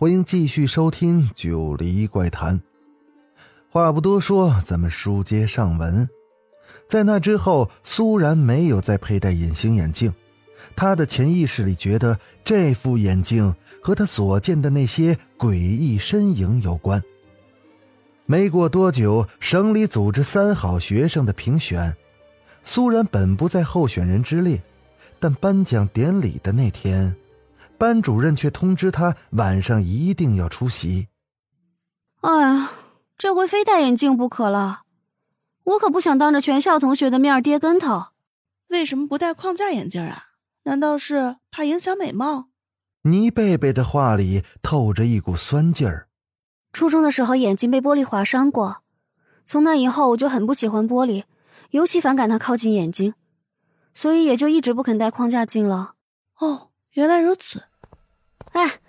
欢迎继续收听《九黎怪谈》。话不多说，咱们书接上文。在那之后，苏然没有再佩戴隐形眼镜，他的潜意识里觉得这副眼镜和他所见的那些诡异身影有关。没过多久，省里组织三好学生的评选，苏然本不在候选人之列。但颁奖典礼的那天，班主任却通知他晚上一定要出席。哎呀，这回非戴眼镜不可了！我可不想当着全校同学的面跌跟头。为什么不戴框架眼镜啊？难道是怕影响美貌？倪贝贝的话里透着一股酸劲儿。初中的时候眼睛被玻璃划伤过，从那以后我就很不喜欢玻璃，尤其反感它靠近眼睛。所以也就一直不肯戴框架镜了。哦，原来如此。哎，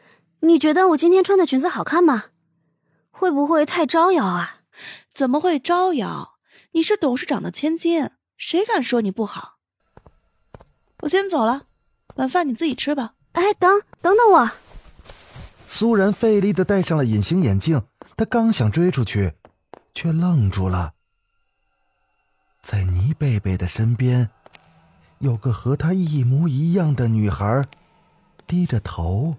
你觉得我今天穿的裙子好看吗？会不会太招摇啊？怎么会招摇？你是董事长的千金，谁敢说你不好？我先走了，晚饭你自己吃吧。哎，等等等我。苏然费力的戴上了隐形眼镜，他刚想追出去，却愣住了。在倪贝贝的身边。有个和她一模一样的女孩，低着头，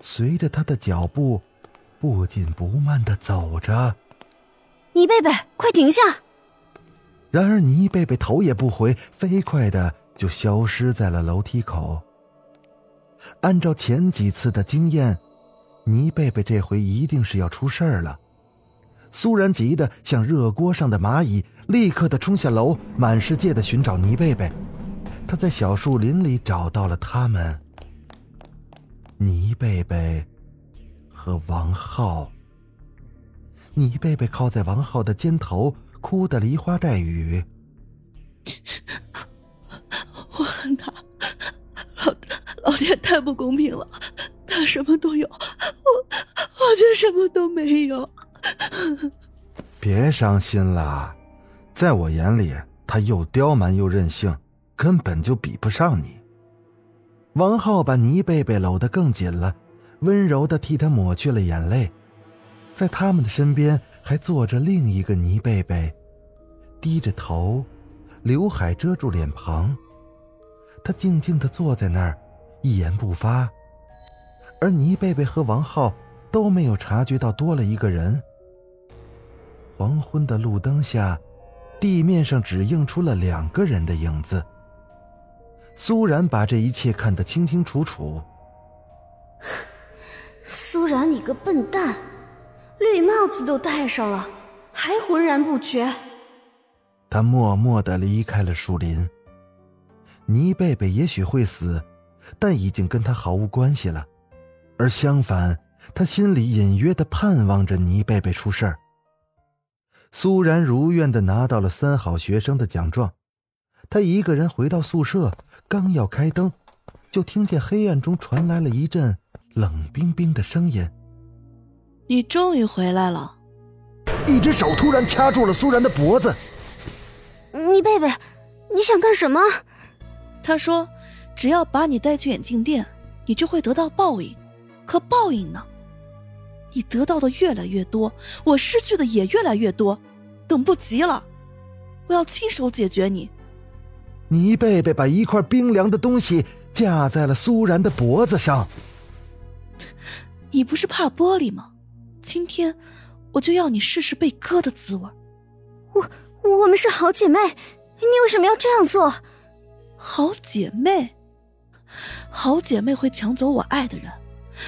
随着他的脚步，不紧不慢的走着。倪贝贝，快停下！然而倪贝贝头也不回，飞快的就消失在了楼梯口。按照前几次的经验，倪贝贝这回一定是要出事儿了。苏然急得像热锅上的蚂蚁，立刻的冲下楼，满世界的寻找倪贝贝。他在小树林里找到了他们，倪贝贝和王浩。倪贝贝靠在王浩的肩头，哭得梨花带雨。我恨他，老老天太不公平了，他什么都有，我我却什么都没有。别伤心了，在我眼里，他又刁蛮又任性。根本就比不上你。王浩把倪贝贝搂得更紧了，温柔的替她抹去了眼泪。在他们的身边还坐着另一个倪贝贝，低着头，刘海遮住脸庞。他静静的坐在那儿，一言不发。而倪贝贝和王浩都没有察觉到多了一个人。黄昏的路灯下，地面上只映出了两个人的影子。苏然把这一切看得清清楚楚。苏然，你个笨蛋，绿帽子都戴上了，还浑然不觉。他默默的离开了树林。倪贝贝也许会死，但已经跟他毫无关系了。而相反，他心里隐约的盼望着倪贝贝出事儿。苏然如愿的拿到了三好学生的奖状。他一个人回到宿舍，刚要开灯，就听见黑暗中传来了一阵冷冰冰的声音：“你终于回来了！”一只手突然掐住了苏然的脖子。“你贝贝，你想干什么？”他说：“只要把你带去眼镜店，你就会得到报应。可报应呢？你得到的越来越多，我失去的也越来越多，等不及了！我要亲手解决你。”倪贝贝把一块冰凉的东西架在了苏然的脖子上。你不是怕玻璃吗？今天我就要你试试被割的滋味。我我们是好姐妹，你为什么要这样做？好姐妹，好姐妹会抢走我爱的人，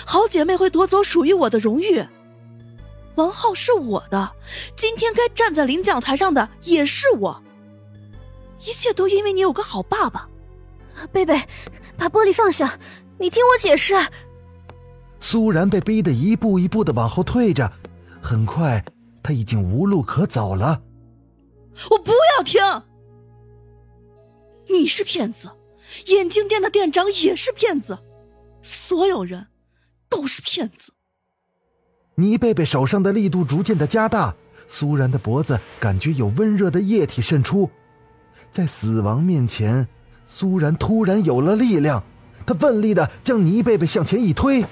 好姐妹会夺走属于我的荣誉。王浩是我的，今天该站在领奖台上的也是我。一切都因为你有个好爸爸，贝贝，把玻璃放下，你听我解释。苏然被逼得一步一步的往后退着，很快他已经无路可走了。我不要听！你是骗子，眼镜店的店长也是骗子，所有人都是骗子。倪贝贝手上的力度逐渐的加大，苏然的脖子感觉有温热的液体渗出，在死亡面前，苏然突然有了力量，他奋力的将倪贝贝向前一推。啊！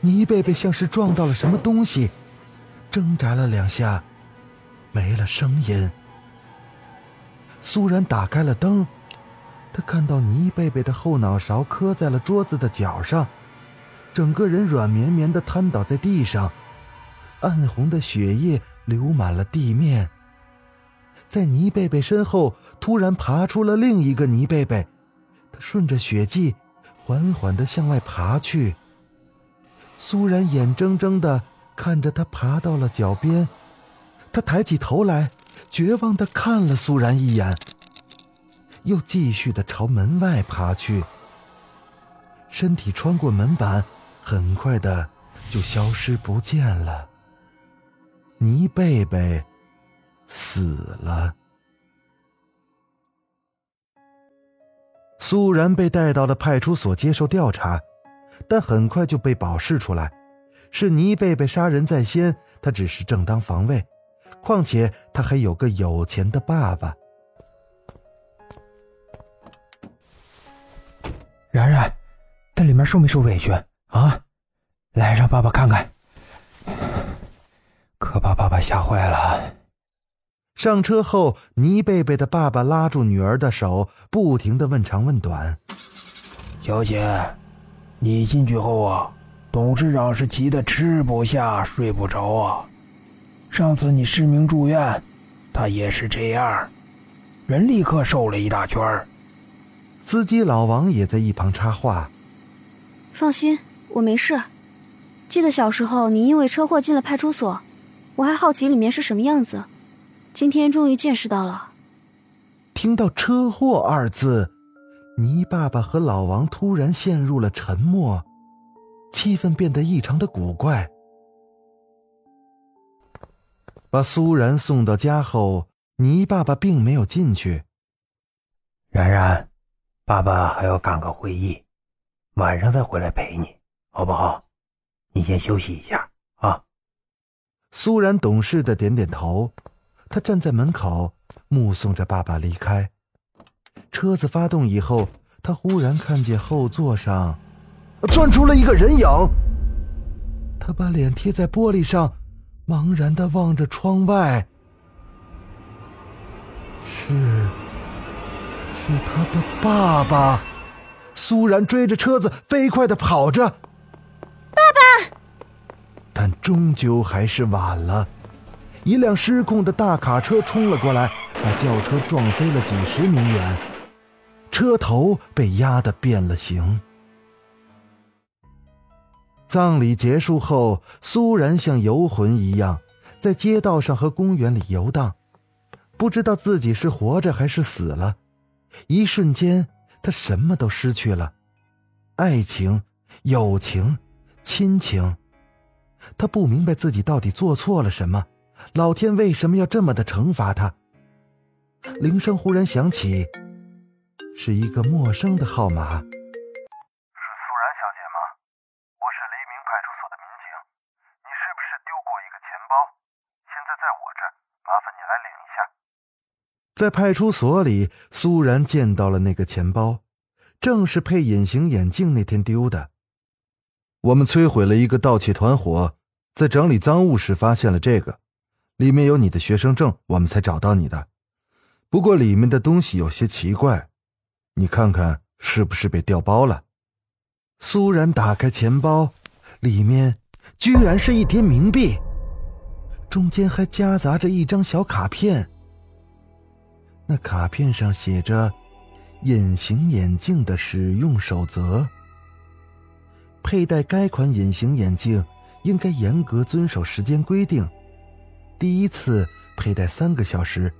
倪贝贝像是撞到了什么东西，挣扎了两下，没了声音。苏然打开了灯，他看到倪贝贝的后脑勺磕在了桌子的角上。整个人软绵绵的瘫倒在地上，暗红的血液流满了地面。在泥贝贝身后，突然爬出了另一个泥贝贝，他顺着血迹，缓缓的向外爬去。苏然眼睁睁的看着他爬到了脚边，他抬起头来，绝望的看了苏然一眼，又继续的朝门外爬去，身体穿过门板。很快的，就消失不见了。倪贝贝死了。苏然被带到了派出所接受调查，但很快就被保释出来。是倪贝贝杀人在先，他只是正当防卫。况且他还有个有钱的爸爸。然然，在里面受没受委屈？啊，来让爸爸看看，可把爸爸吓坏了。上车后，倪贝贝的爸爸拉住女儿的手，不停的问长问短：“小姐，你进去后啊，董事长是急得吃不下、睡不着啊。上次你失明住院，他也是这样，人立刻瘦了一大圈。”司机老王也在一旁插话：“放心。”我没事，记得小时候你因为车祸进了派出所，我还好奇里面是什么样子，今天终于见识到了。听到“车祸”二字，倪爸爸和老王突然陷入了沉默，气氛变得异常的古怪。把苏然送到家后，倪爸爸并没有进去。然然，爸爸还要赶个会议，晚上再回来陪你。好不好？你先休息一下啊。苏然懂事的点点头，他站在门口目送着爸爸离开。车子发动以后，他忽然看见后座上钻出了一个人影。他把脸贴在玻璃上，茫然的望着窗外。是，是他的爸爸。苏然追着车子飞快的跑着。爸爸但终究还是晚了，一辆失控的大卡车冲了过来，把轿车撞飞了几十米远，车头被压得变了形。葬礼结束后，苏然像游魂一样，在街道上和公园里游荡，不知道自己是活着还是死了。一瞬间，他什么都失去了：爱情、友情、亲情。他不明白自己到底做错了什么，老天为什么要这么的惩罚他？铃声忽然响起，是一个陌生的号码。是苏然小姐吗？我是黎明派出所的民警，你是不是丢过一个钱包？现在在我这儿，麻烦你来领一下。在派出所里，苏然见到了那个钱包，正是配隐形眼镜那天丢的。我们摧毁了一个盗窃团伙，在整理赃物时发现了这个，里面有你的学生证，我们才找到你的。不过里面的东西有些奇怪，你看看是不是被调包了？苏然打开钱包，里面居然是一叠冥币，中间还夹杂着一张小卡片。那卡片上写着“隐形眼镜的使用守则”。佩戴该款隐形眼镜应该严格遵守时间规定，第一次佩戴三个小时，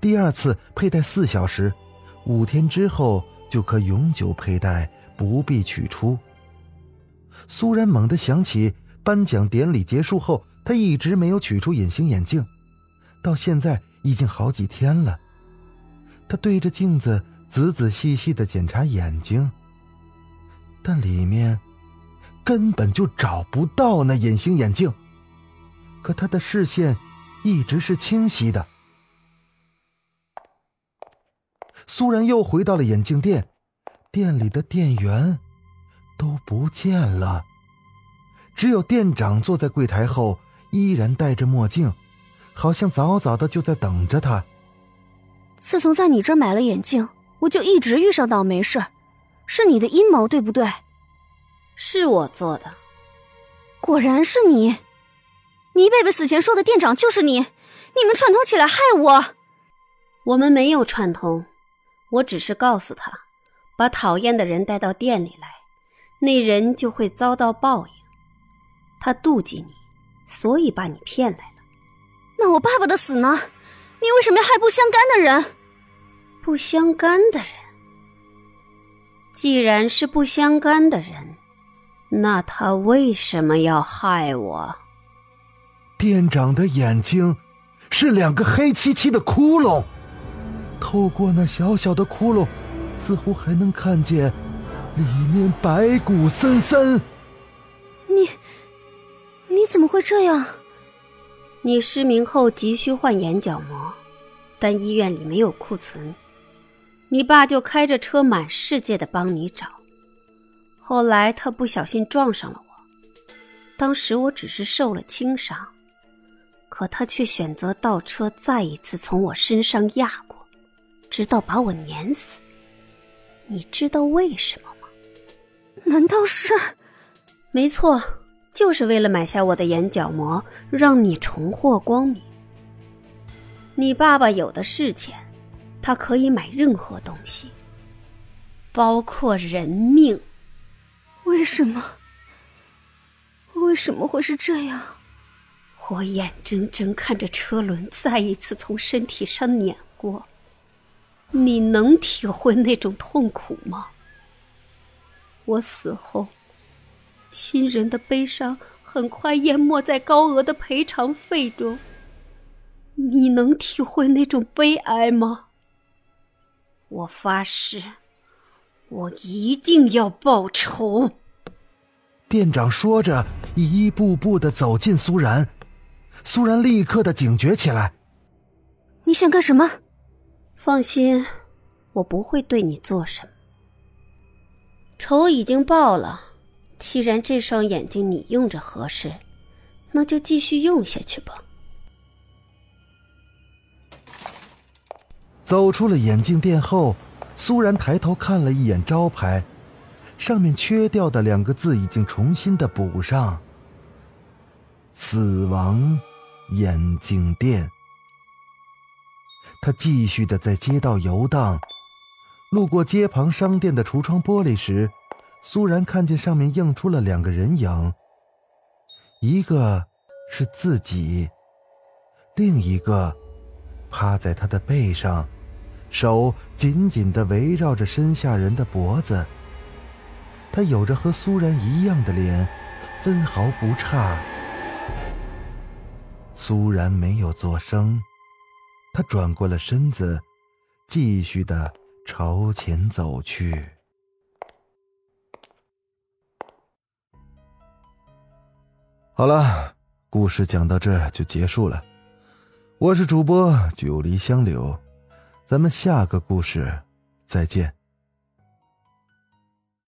第二次佩戴四小时，五天之后就可永久佩戴，不必取出。苏然猛地想起颁奖典礼结束后，他一直没有取出隐形眼镜，到现在已经好几天了。他对着镜子仔仔细细的检查眼睛，但里面根本就找不到那隐形眼镜。可他的视线一直是清晰的。苏然又回到了眼镜店，店里的店员都不见了，只有店长坐在柜台后，依然戴着墨镜，好像早早的就在等着他。自从在你这儿买了眼镜，我就一直遇上倒霉事，是你的阴谋，对不对？是我做的，果然是你。倪贝贝死前说的店长就是你，你们串通起来害我。我们没有串通。我只是告诉他，把讨厌的人带到店里来，那人就会遭到报应。他妒忌你，所以把你骗来了。那我爸爸的死呢？你为什么要害不相干的人？不相干的人，既然是不相干的人，那他为什么要害我？店长的眼睛是两个黑漆漆的窟窿。透过那小小的窟窿，似乎还能看见里面白骨森森。你，你怎么会这样？你失明后急需换眼角膜，但医院里没有库存，你爸就开着车满世界的帮你找。后来他不小心撞上了我，当时我只是受了轻伤，可他却选择倒车再一次从我身上压过。直到把我碾死，你知道为什么吗？难道是？没错，就是为了买下我的眼角膜，让你重获光明。你爸爸有的是钱，他可以买任何东西，包括人命。为什么？为什么会是这样？我眼睁睁看着车轮再一次从身体上碾过。你能体会那种痛苦吗？我死后，亲人的悲伤很快淹没在高额的赔偿费中。你能体会那种悲哀吗？我发誓，我一定要报仇。店长说着，一步步的走近苏然，苏然立刻的警觉起来。你想干什么？放心，我不会对你做什么。仇已经报了，既然这双眼睛你用着合适，那就继续用下去吧。走出了眼镜店后，苏然抬头看了一眼招牌，上面缺掉的两个字已经重新的补上：“死亡眼镜店。”他继续的在街道游荡，路过街旁商店的橱窗玻璃时，苏然看见上面映出了两个人影，一个是自己，另一个趴在他的背上，手紧紧的围绕着身下人的脖子。他有着和苏然一样的脸，分毫不差。苏然没有作声。他转过了身子，继续的朝前走去。好了，故事讲到这就结束了。我是主播九黎香柳，咱们下个故事再见。